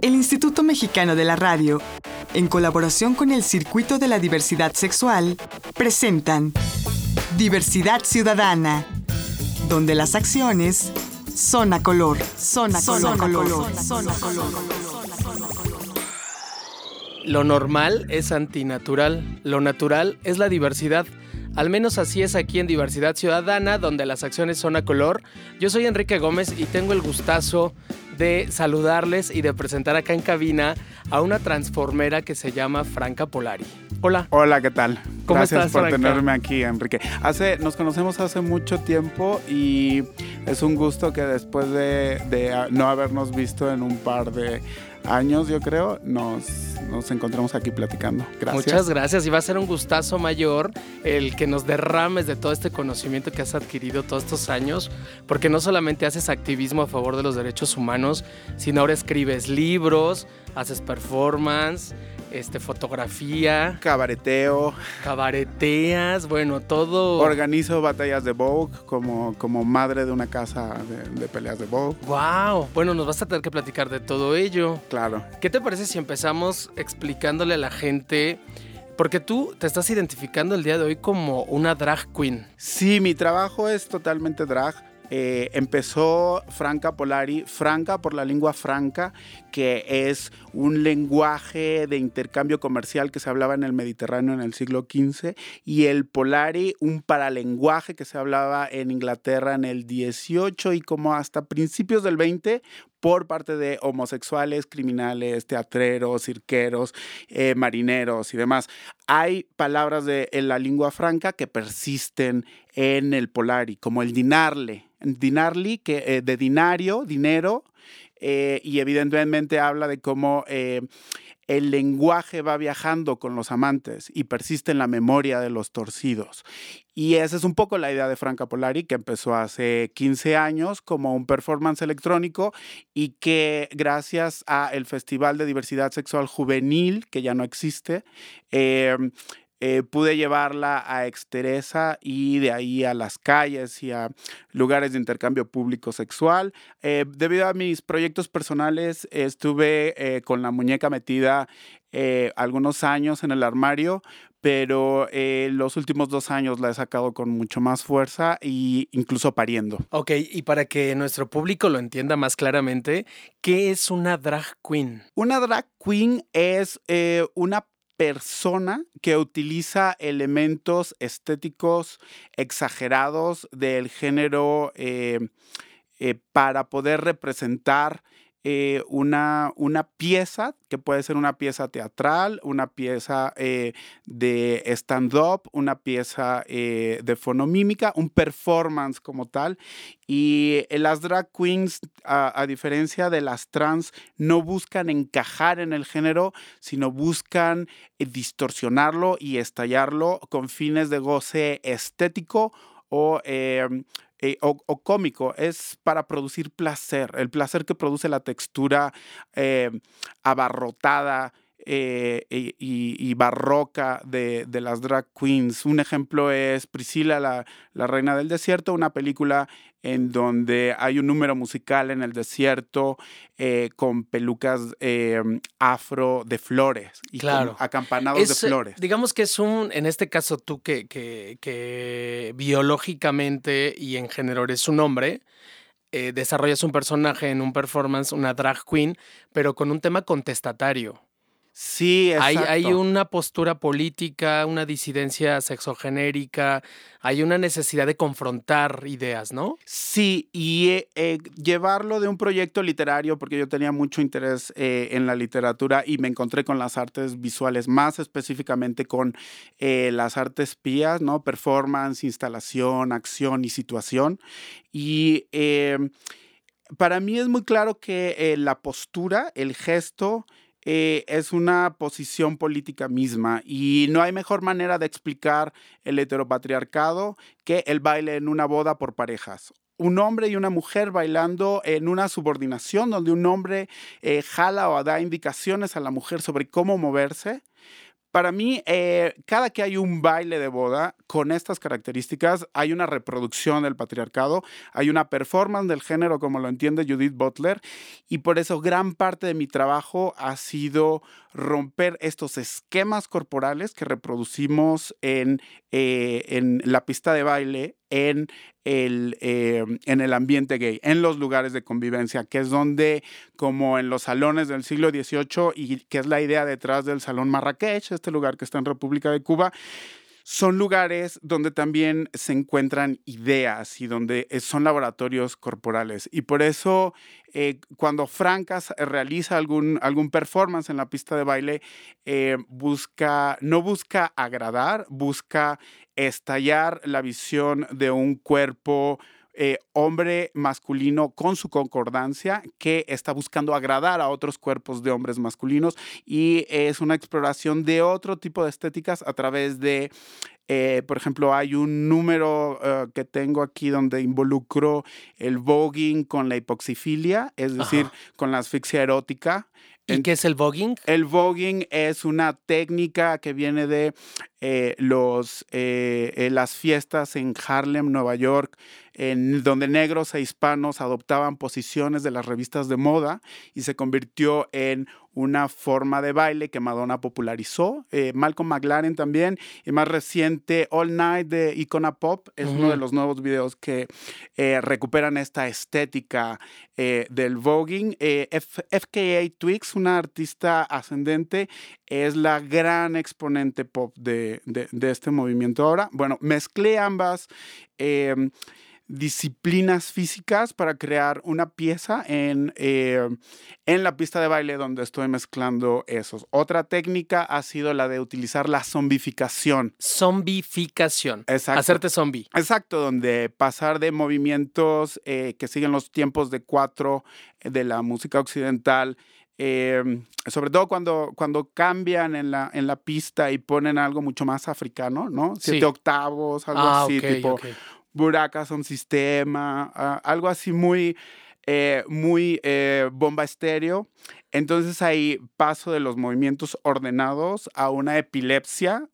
El Instituto Mexicano de la Radio, en colaboración con el Circuito de la Diversidad Sexual, presentan Diversidad Ciudadana, donde las acciones son a color, son a color, color, son a color. Lo normal es antinatural, lo natural es la diversidad. Al menos así es aquí en Diversidad Ciudadana, donde las acciones son a color. Yo soy Enrique Gómez y tengo el gustazo de saludarles y de presentar acá en cabina a una transformera que se llama Franca Polari. Hola. Hola, ¿qué tal? ¿Cómo Gracias estás, por Franca? tenerme aquí, Enrique. Hace, nos conocemos hace mucho tiempo y es un gusto que después de, de, ah, no habernos visto en un par de años, yo creo, nos, nos encontramos aquí platicando. Gracias. Muchas gracias y va a ser un gustazo mayor el que nos derrames de todo este conocimiento que has adquirido todos estos años, porque no solamente haces activismo a favor de los derechos humanos, sino ahora escribes libros, haces performance, este, fotografía, Cabareteo, cabareteas, bueno, todo... organizo batallas de Vogue como, como madre de una casa de, de peleas de Vogue. ¡Wow! Bueno, nos vas a tener que platicar de todo ello. Claro. ¿Qué te parece si empezamos explicándole a la gente? Porque tú te estás identificando el día de hoy como una drag queen. Sí, mi trabajo es totalmente drag. Eh, empezó Franca Polari, franca por la lengua franca, que es un lenguaje de intercambio comercial que se hablaba en el Mediterráneo en el siglo XV, y el Polari, un paralenguaje que se hablaba en Inglaterra en el XVIII y como hasta principios del XX por parte de homosexuales, criminales, teatreros, cirqueros, eh, marineros y demás. Hay palabras de en la lengua franca que persisten en el Polari, como el dinarle, dinarli, que, eh, de dinario, dinero, eh, y evidentemente habla de cómo eh, el lenguaje va viajando con los amantes y persiste en la memoria de los torcidos. Y esa es un poco la idea de Franca Polari, que empezó hace 15 años como un performance electrónico y que gracias al Festival de Diversidad Sexual Juvenil, que ya no existe, eh, pude llevarla a Exteresa y de ahí a las calles y a lugares de intercambio público sexual. Eh, debido a mis proyectos personales, estuve eh, con la muñeca metida algunos años en el armario, pero eh, los últimos dos años la he sacado con mucho más fuerza e incluso pariendo. Ok, y para que nuestro público lo entienda más claramente, ¿qué es una drag queen? Una drag queen es eh, una persona que utiliza elementos estéticos exagerados del género eh, eh, para poder representar eh, una, una, pieza, que puede ser una pieza teatral, una pieza eh, de stand-up, una pieza eh, de fonomímica, un performance como tal. Y las drag queens, a, diferencia de las trans, no buscan encajar en el género, sino buscan distorsionarlo y estallarlo con fines de goce estético o eh, o, o, cómico, es para producir placer, el placer que produce la textura eh, abarrotada eh, y, y, barroca de, de, las drag queens. Un ejemplo es Priscila, la, la, reina del desierto, una película en donde hay un número musical en el desierto eh, con pelucas eh, afro de flores y claro. acampanados es, de flores. Digamos que es un, en este caso tú que, que, que biológicamente y en género eres un hombre, desarrollas un personaje en un performance, una drag queen, pero con un tema contestatario. Sí, hay, hay, una postura política, una disidencia sexogenérica, hay una necesidad de confrontar ideas, ¿no? Sí, y eh, llevarlo de un proyecto literario, porque yo tenía mucho interés eh, en la literatura y me encontré con las artes visuales, más específicamente con eh, las artes pías, ¿no? Performance, instalación, acción y situación. Y para mí es muy claro que eh, la postura, el gesto, eh, es una posición política misma y no hay mejor manera de explicar el heteropatriarcado que el baile en una boda por parejas. Un hombre y una mujer bailando en una subordinación donde un hombre eh, jala o da indicaciones a la mujer sobre cómo moverse Para mí, eh, cada que hay un baile de boda con estas características, hay una reproducción del patriarcado, hay una performance del género como lo entiende Judith Butler, y por eso gran parte de mi trabajo ha sido romper estos esquemas corporales que reproducimos en, eh, en la pista de baile, en el, eh, en el ambiente gay, en los lugares de convivencia, que es donde, como en los salones del siglo XVIII, y que es la idea detrás del Salón Marrakech, este lugar que está en República de Cuba, son lugares donde también se encuentran ideas y donde eh, son laboratorios corporales. Y por eso eh, cuando Francas realiza algún, algún performance en la pista de baile, eh, busca, no busca agradar, busca estallar la visión de un cuerpo eh, hombre masculino con su concordancia que está buscando agradar a otros cuerpos de hombres masculinos y es una exploración de otro tipo de estéticas a través de eh, por ejemplo, hay un número eh, que tengo aquí donde involucro el voguing con la hipoxifilia, es decir, con la asfixia erótica. ¿Y qué es el voguing? El voguing es una técnica que viene de los, las fiestas en Harlem, Nueva York, en donde negros e hispanos adoptaban posiciones de las revistas de moda y se convirtió en una forma de baile que Madonna popularizó. Eh, Malcolm McLaren también, y más reciente, All Night de Icona Pop, es uno de los nuevos videos que eh, recuperan esta estética eh, del voguing. FKA Twix, una artista ascendente, es la gran exponente pop de, de este movimiento ahora. Bueno, mezclé ambas em, disciplinas físicas para crear una pieza en, eh, en la pista de baile donde estoy mezclando esos. Otra técnica ha sido la de utilizar la zombificación. Zombificación. Exacto. Hacerte zombie. Exacto, donde pasar de movimientos eh, que siguen los tiempos de cuatro eh, de la música occidental. sobre todo cuando, cuando cambian en la, en la pista y ponen algo mucho más africano, ¿no? Siete octavos, algo ah, así, tipo Buraka un Sistema, ah, algo así muy, eh, muy eh, bomba estéreo. Entonces ahí paso de los movimientos ordenados a una epilepsia,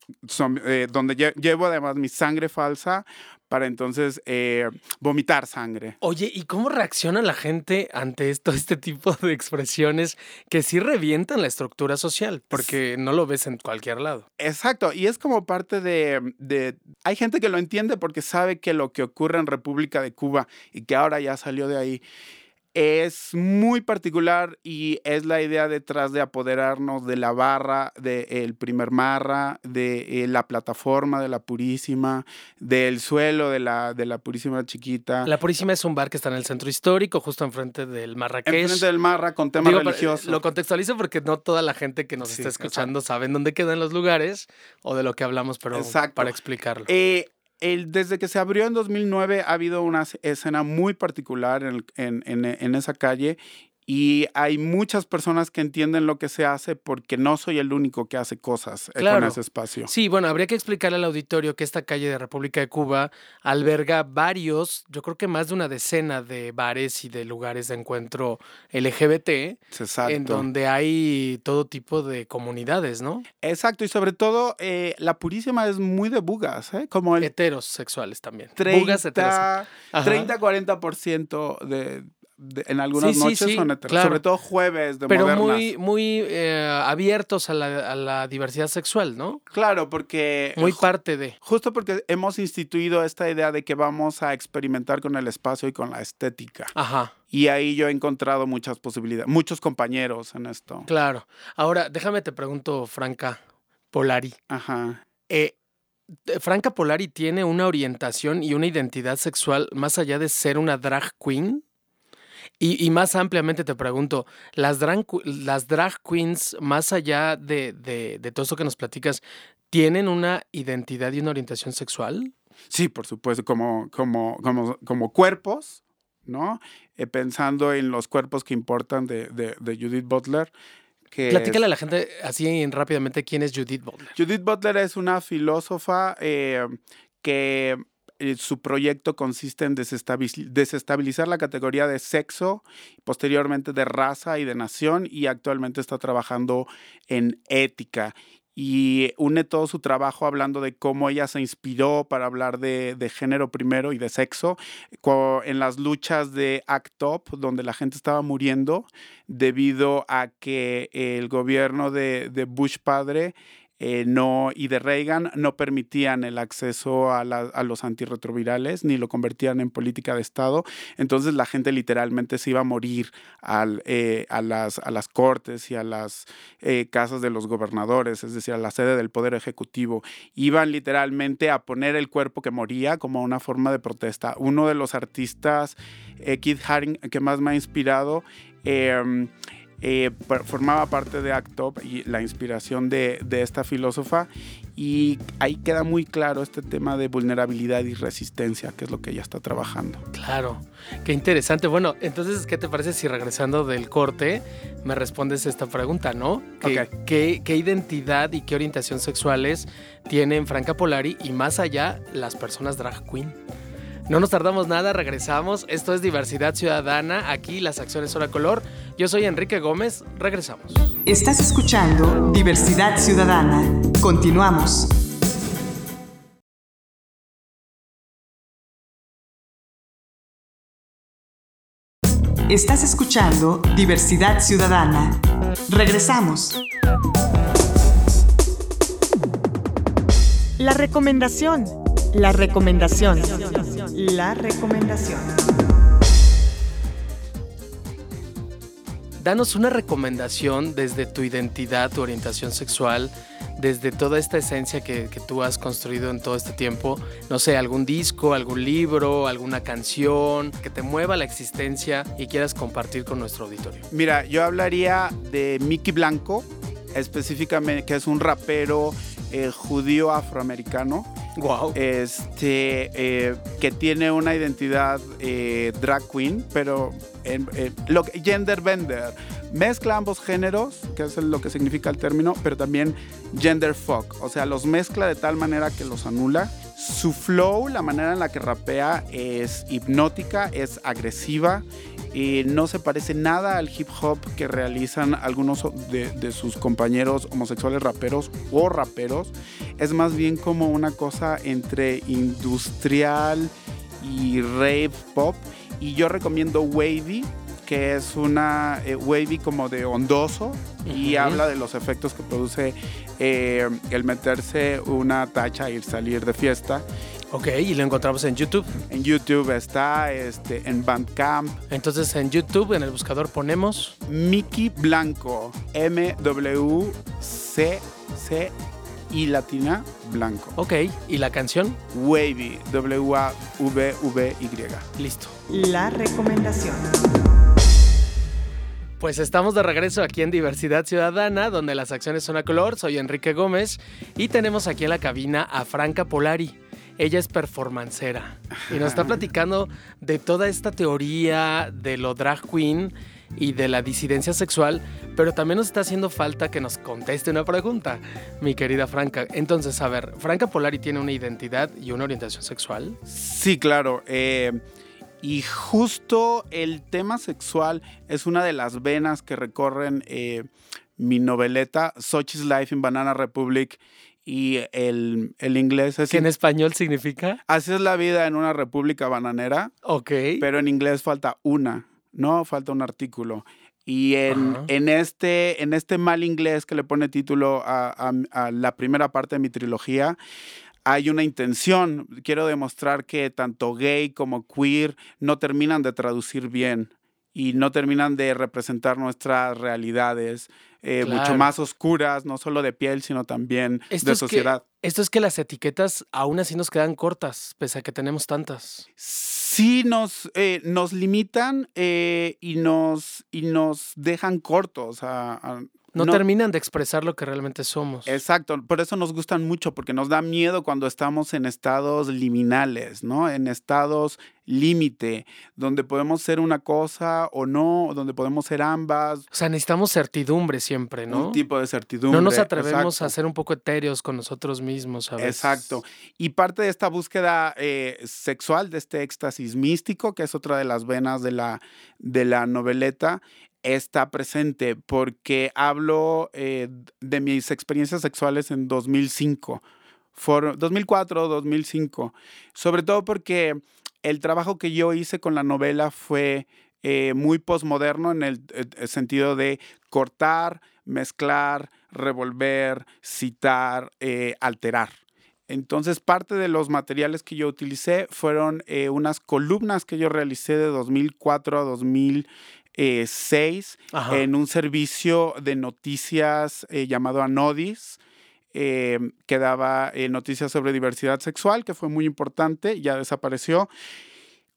eh, donde llevo además mi sangre falsa para entonces eh, vomitar sangre. Oye, ¿y cómo reacciona la gente ante esto, este tipo de expresiones que sí revientan la estructura social? Porque no lo ves en cualquier lado. Exacto, y es como parte de, de... Hay gente que lo entiende porque sabe que lo que ocurre en República de Cuba y que ahora ya salió de ahí es muy particular y es la idea detrás de apoderarnos de la barra, del primer marra, de eh, la plataforma de la Purísima, del suelo de la, de la Purísima Chiquita. La Purísima es un bar que está en el centro histórico, justo enfrente del Marrakech. Enfrente del Marra, con tema religioso. Lo contextualizo porque no toda la gente que nos está escuchando sabe dónde quedan los lugares o de lo que hablamos, pero para explicarlo. Eh, desde que se abrió en 2009 ha habido una escena muy particular en, esa calle y hay muchas personas que entienden lo que se hace porque no soy el único que hace cosas eh, con ese espacio. Sí, bueno, habría que explicarle al auditorio que esta calle de República de Cuba alberga varios, yo creo que más de una decena de bares y de lugares de encuentro LGBT, Exacto. en donde hay todo tipo de comunidades, ¿no? Exacto, y sobre todo eh, la Purísima es muy de bugas, ¿eh? Como el... Heterosexuales también. 30, bugas heterosexuales. 30-40% de en algunas noches son sobre todo jueves de Pero muy, muy eh, abiertos a la, diversidad sexual, ¿no? Claro, porque... Muy parte de... Justo porque hemos instituido esta idea de que vamos a experimentar con el espacio y con la estética. Ajá. Y ahí yo he encontrado muchas posibilidades, muchos compañeros en esto. Claro. Ahora, déjame te pregunto, Franca Polari. Ajá. Eh, Franca Polari tiene una orientación y una identidad sexual más allá de ser una drag queen. Y, más ampliamente te pregunto, ¿las drag, las drag queens, más allá de, de, todo eso que nos platicas, tienen una identidad y una orientación sexual? Sí, por supuesto, como, como, como, como cuerpos, ¿no? Eh, pensando en los cuerpos que importan de, de, Judith Butler. Que Platícale a la gente así rápidamente quién es Judith Butler. Judith Butler es una filósofa eh, que eh, su proyecto consiste en desestabilizar la categoría de sexo, posteriormente de raza y de nación, y actualmente está trabajando en ética. y une todo su trabajo hablando de cómo ella se inspiró para hablar de, género primero y de sexo en las luchas de ACT UP, donde la gente estaba muriendo debido a que el gobierno de, de Bush padre eh, no, y de Reagan no permitían el acceso a, los antirretrovirales ni lo convertían en política de Estado. Entonces la gente literalmente se iba a morir eh, a, las, cortes y a las eh, casas de los gobernadores, es decir, a la sede del Poder Ejecutivo. Iban literalmente a poner el cuerpo que moría como una forma de protesta. Uno de los artistas, Keith Haring, que más me ha inspirado, em, eh, formaba parte de ACT UP y la inspiración de, esta filósofa y ahí queda muy claro este tema de vulnerabilidad y resistencia, que es lo que ella está trabajando. Claro, qué interesante. Bueno, entonces, ¿qué te parece si regresando del corte me respondes esta pregunta, no? ¿Qué, qué identidad y qué orientación sexuales tienen Franca Polari y más allá las personas drag queen? No nos tardamos nada, regresamos. Esto es Diversidad Ciudadana. Aquí las acciones son a color. Yo soy Enrique Gómez. Regresamos. Estás escuchando Diversidad Ciudadana. Continuamos. Estás escuchando Diversidad Ciudadana. Regresamos. La recomendación. La recomendación. La recomendación. Danos una recomendación desde tu identidad, tu orientación sexual, desde toda esta esencia que, tú has construido en todo este tiempo. No sé, algún disco, algún libro, alguna canción que te mueva la existencia y quieras compartir con nuestro auditorio. Mira, yo hablaría de Mickey Blanco, específicamente, que es un rapero eh, judío afroamericano Wow. Este, eh, que tiene una identidad eh, drag queen, pero en, lo, gender bender. Mezcla ambos géneros, que es lo que significa el término, pero también gender fuck. O sea, los mezcla de tal manera que los anula. Su flow, la manera en la que rapea, es hipnótica, es agresiva no se parece nada al hip hop que realizan algunos de, sus compañeros homosexuales raperos o raperos. Es más bien como una cosa entre industrial y rave pop. Y yo recomiendo Wavy, que es una eh, wavy como de ondoso y habla de los efectos que produce eh, el meterse una tacha y salir de fiesta. Ok, y lo encontramos en YouTube. En YouTube está, este, en Bandcamp. Entonces en YouTube, en el buscador ponemos... Mickey Blanco, M-W-C-C y latina blanco. Ok, ¿y la canción? Wavy, W-A-V-V-Y. Listo. La recomendación. Pues estamos de regreso aquí en Diversidad Ciudadana, donde las acciones son a color. Soy Enrique Gómez y tenemos aquí en la cabina a Franca Polari. Ella es performancera y nos está platicando de toda esta teoría de lo drag queen y de la disidencia sexual, pero también nos está haciendo falta que nos conteste una pregunta, mi querida Franca. Entonces, a ver, ¿Franca Polari tiene una identidad y una orientación sexual? Sí, claro. Eh, y justo el tema sexual es una de las venas que recorren eh, mi noveleta, Sochi's Life in Banana Republic y el, inglés es... ¿Qué en español significa? Así es la vida en una república bananera. Ok. Pero en inglés falta una, ¿no? Falta un artículo. Y en, en, este, en este mal inglés que le pone título a, a, la primera parte de mi trilogía, hay una intención. Quiero demostrar que tanto gay como queer no terminan de traducir bien y no terminan de representar nuestras realidades eh, mucho más oscuras, no solo de piel, sino también de sociedad. esto es que las etiquetas aún así nos quedan cortas, pese a que tenemos tantas. Sí, nos, eh, nos limitan eh, y, nos, y nos dejan cortos a, no, terminan de expresar lo que realmente somos. Exacto, por eso nos gustan mucho, porque nos da miedo cuando estamos en estados liminales, ¿no? En estados límite, donde podemos ser una cosa o no, donde podemos ser ambas. O sea, necesitamos certidumbre siempre, ¿no? Un tipo de certidumbre. No nos atrevemos a ser un poco etéreos con nosotros mismos, ¿sabes? Exacto. Y parte de esta búsqueda eh, sexual, de este éxtasis místico, que es otra de las venas de la, de la noveleta, está presente porque hablo eh, de mis experiencias sexuales en 2005, 2004, 2005, sobre todo porque el trabajo que yo hice con la novela fue eh, muy posmoderno en el, el sentido de cortar, mezclar, revolver, citar, alterar. Entonces, parte de los materiales que yo utilicé fueron eh, unas columnas que yo realicé de 2004 a 2006 en un servicio de noticias eh, llamado Anodis. Eh, que daba noticias sobre diversidad sexual, que fue muy importante, ya desapareció.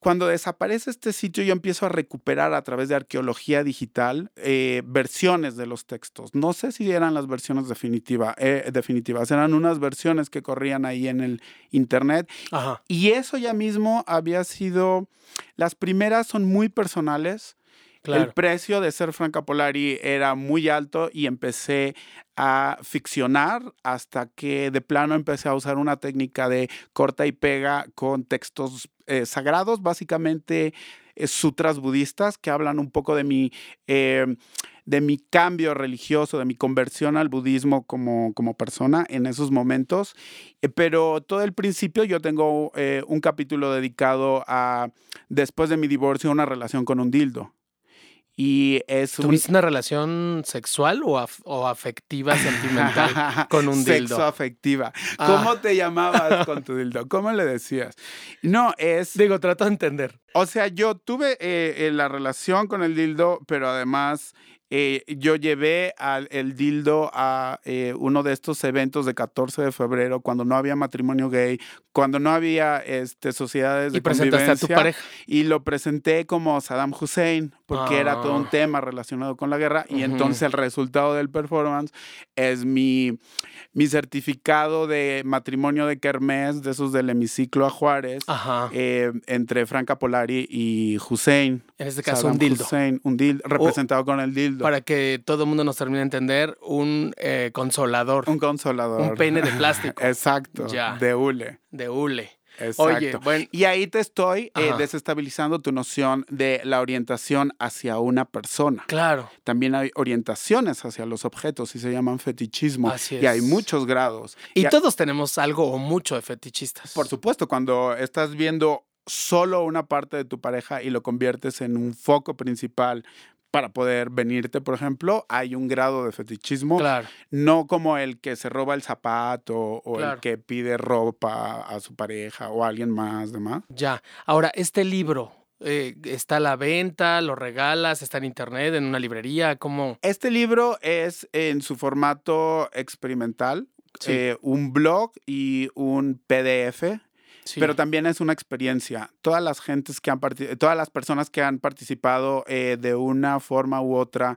Cuando desaparece este sitio, yo empiezo a recuperar a través de arqueología digital eh, versiones de los textos. No sé si eran las versiones definitiva, eh, definitivas, eran unas versiones que corrían ahí en el internet. Y eso ya mismo había sido, las primeras son muy personales. El precio de ser Franca Polari era muy alto y empecé a ficcionar hasta que de plano empecé a usar una técnica de corta y pega con textos eh, sagrados, básicamente eh, sutras budistas que hablan un poco de mi, eh, de mi cambio religioso, de mi conversión al budismo como, como persona en esos momentos. pero todo el principio yo tengo un capítulo dedicado a, después de mi divorcio, una relación con un dildo. Y es ¿Tuviste una relación sexual o, o afectiva, sentimental con un dildo? Sexo afectiva. Ah. ¿Cómo te llamabas con tu dildo? ¿Cómo le decías? No, es... Digo, trato de entender. O sea, yo tuve eh, eh, la relación con el dildo, pero además eh, yo llevé al, el dildo a eh, uno de estos eventos de 14 de febrero, cuando no había matrimonio gay, cuando no había este, sociedades de y presentaste a tu pareja. Y lo presenté como Saddam Hussein, porque era todo un ah. tema relacionado con la guerra. Y entonces el resultado del performance es mi, mi certificado de matrimonio de Kermés, de esos del hemiciclo a Juárez, eh, entre Franca Polari y Hussein. En este caso, un dildo. Hussein, un dildo, representado con el dildo. Para que todo el mundo nos termine de entender, un eh, consolador. Un consolador. Un peine de plástico. Exacto. De hule. De hule. Exacto. y ahí te estoy eh, desestabilizando tu noción de la orientación hacia una persona. Claro. También hay orientaciones hacia los objetos y se llaman fetichismo. Así es. Y hay muchos grados. Y, todos tenemos algo o mucho de fetichistas. Por supuesto, cuando estás viendo solo una parte de tu pareja y lo conviertes en un foco principal para poder venirte, por ejemplo, hay un grado de fetichismo. Claro. No como el que se roba el zapato o el que pide ropa a su pareja o a alguien más, demás. Ya. Ahora, este libro, eh, ¿Está a la venta? ¿Lo regalas? ¿Está en internet? ¿En una librería? ¿Cómo? Este libro es en su formato experimental, eh, un blog y un PDF pero también es una experiencia. Todas las gentes que han todas las personas que han participado eh, de una forma u otra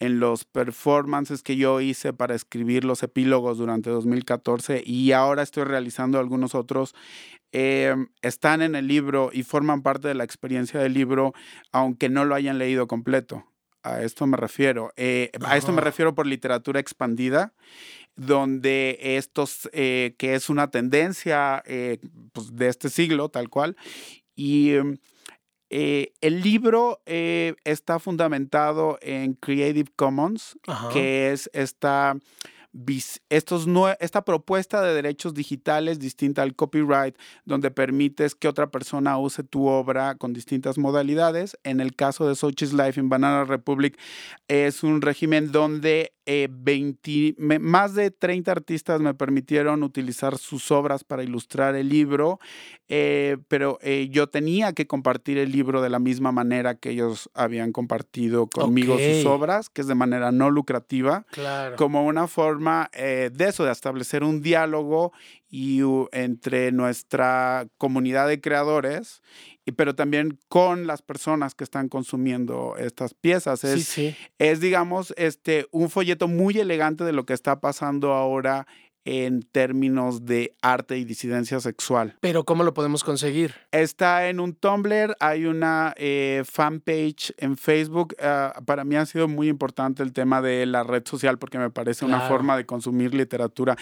en los performances que yo hice para escribir los epílogos durante 2014 y ahora estoy realizando algunos otros, em, están en el libro y forman parte de la experiencia del libro, aunque no lo hayan leído completo. A esto me refiero. Eh, a esto me refiero por literatura expandida donde estos, eh, que es una tendencia eh, pues, de este siglo, tal cual, y em, eh, el libro está fundamentado en Creative Commons, que es esta estos esta propuesta de derechos digitales distinta al copyright, donde permites que otra persona use tu obra con distintas modalidades. En el caso de Sochi's Life in Banana Republic, es un régimen donde 20, eh, más de 30 artistas me permitieron utilizar sus obras para ilustrar el libro, eh, pero eh, yo tenía que compartir el libro de la misma manera que ellos habían compartido conmigo sus obras, que es de manera no lucrativa, como una forma de eso, de establecer un diálogo y, entre nuestra comunidad de creadores pero también con las personas que están consumiendo estas piezas. Es, es digamos, este, un folleto muy elegante de lo que está pasando ahora en términos de arte y disidencia sexual. Pero ¿cómo lo podemos conseguir? Está en un Tumblr, hay una eh, fanpage en Facebook. Ah, para mí ha sido muy importante el tema de la red social porque me parece una forma de consumir literatura.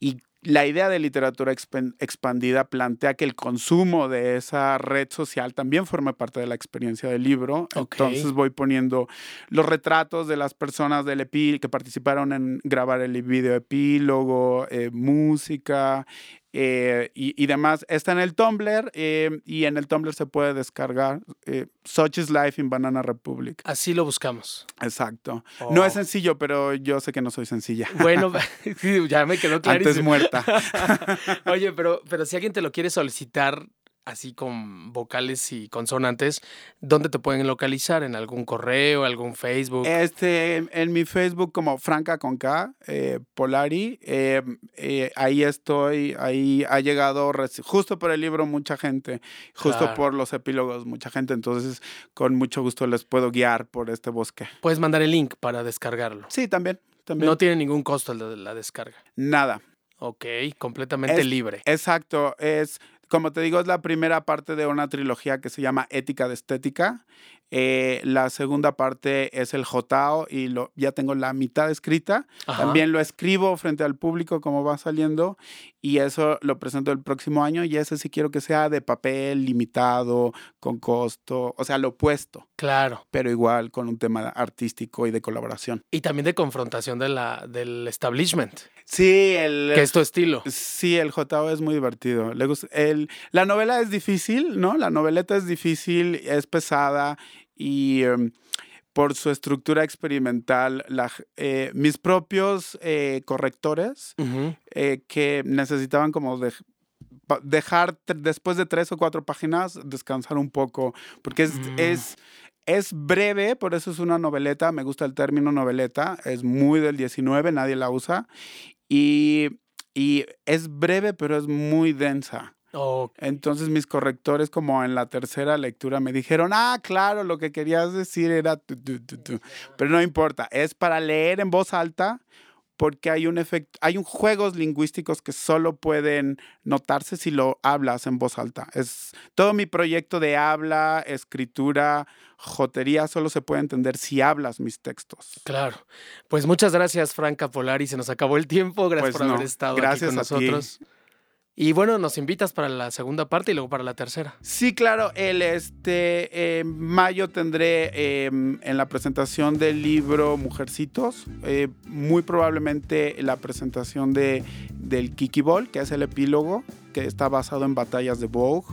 Y la idea de literatura expandida plantea que el consumo de esa red social también forma parte de la experiencia del libro. Entonces voy poniendo los retratos de las personas del EPI que participaron en grabar el video epílogo, eh, música, eh, y, demás. Está en el Tumblr eh, y en el Tumblr se puede descargar eh, Such is Life in Banana Republic. Así lo buscamos. Exacto. No es oh. sencillo, pero yo sé que no soy sencilla. Bueno, ya me quedó clarísimo. Antes muerta. Oye, pero, pero si alguien te lo quiere solicitar, así con vocales y consonantes, ¿dónde te pueden localizar? ¿En algún correo, algún Facebook? Este, en, mi Facebook como Franca con K, eh, Polari, eh, eh, ahí estoy, ahí ha llegado justo por el libro mucha gente, justo por los epílogos mucha gente, entonces con mucho gusto les puedo guiar por este bosque. Puedes mandar el link para descargarlo. Sí, también. también. No tiene ningún costo la descarga. Nada. Ok, completamente libre. Exacto, es como te digo, es la primera parte de una trilogía que se llama Ética de Estética. Eh, la segunda parte es el Jotao y lo, ya tengo la mitad escrita. También lo escribo frente al público como va saliendo y eso lo presento el próximo año y ese sí quiero que sea de papel limitado, con costo, o sea, lo opuesto. Claro. Pero igual con un tema artístico y de colaboración. Y también de confrontación de la, del establishment. Sí, el... Que es tu estilo. Sí, el Jotao es muy divertido. Le el, la novela es difícil, ¿no? La noveleta es difícil, es pesada y em, por su estructura experimental, eh, mis propios eh, correctores eh, que necesitaban como dejar después de tres o cuatro páginas descansar un poco, porque es, mm. es, es breve, por eso es una noveleta, me gusta el término noveleta, es muy del 19, nadie la usa, y, y es breve, pero es muy densa. Entonces mis correctores como en la tercera lectura me dijeron, ah, claro, lo que querías decir era Pero no importa, es para leer en voz alta porque hay un efecto, hay un juegos lingüísticos que solo pueden notarse si lo hablas en voz alta. Es todo mi proyecto de habla, escritura, jotería solo se puede entender si hablas mis textos. Claro. Pues muchas gracias, Franca Polari. Se nos acabó el tiempo. Gracias pues por haber estado aquí con nosotros. Y bueno, nos invitas para la segunda parte y luego para la tercera. Sí, claro. El este mayo tendré em, en la presentación del libro Mujercitos, eh, muy probablemente la presentación de, del Kiki Ball, que es el epílogo, que está basado en batallas de Vogue.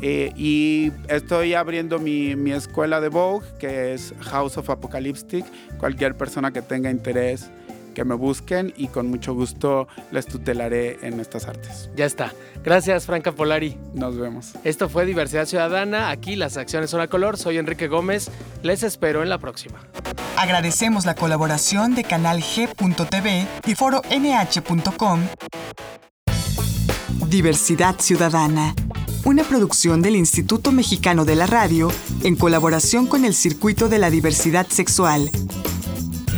Eh, y estoy abriendo mi, mi, escuela de Vogue, que es House of Apocalyptic. Cualquier persona que tenga interés que me busquen y con mucho gusto les tutelaré en estas artes. Ya está. Gracias, Franca Polari. Nos vemos. Esto fue Diversidad Ciudadana. Aquí las acciones son a color. Soy Enrique Gómez. Les espero en la próxima. Agradecemos la colaboración de Canal G.tv y Foro NH.com. Diversidad Ciudadana. Una producción del Instituto Mexicano de la Radio en colaboración con el Circuito de la Diversidad Sexual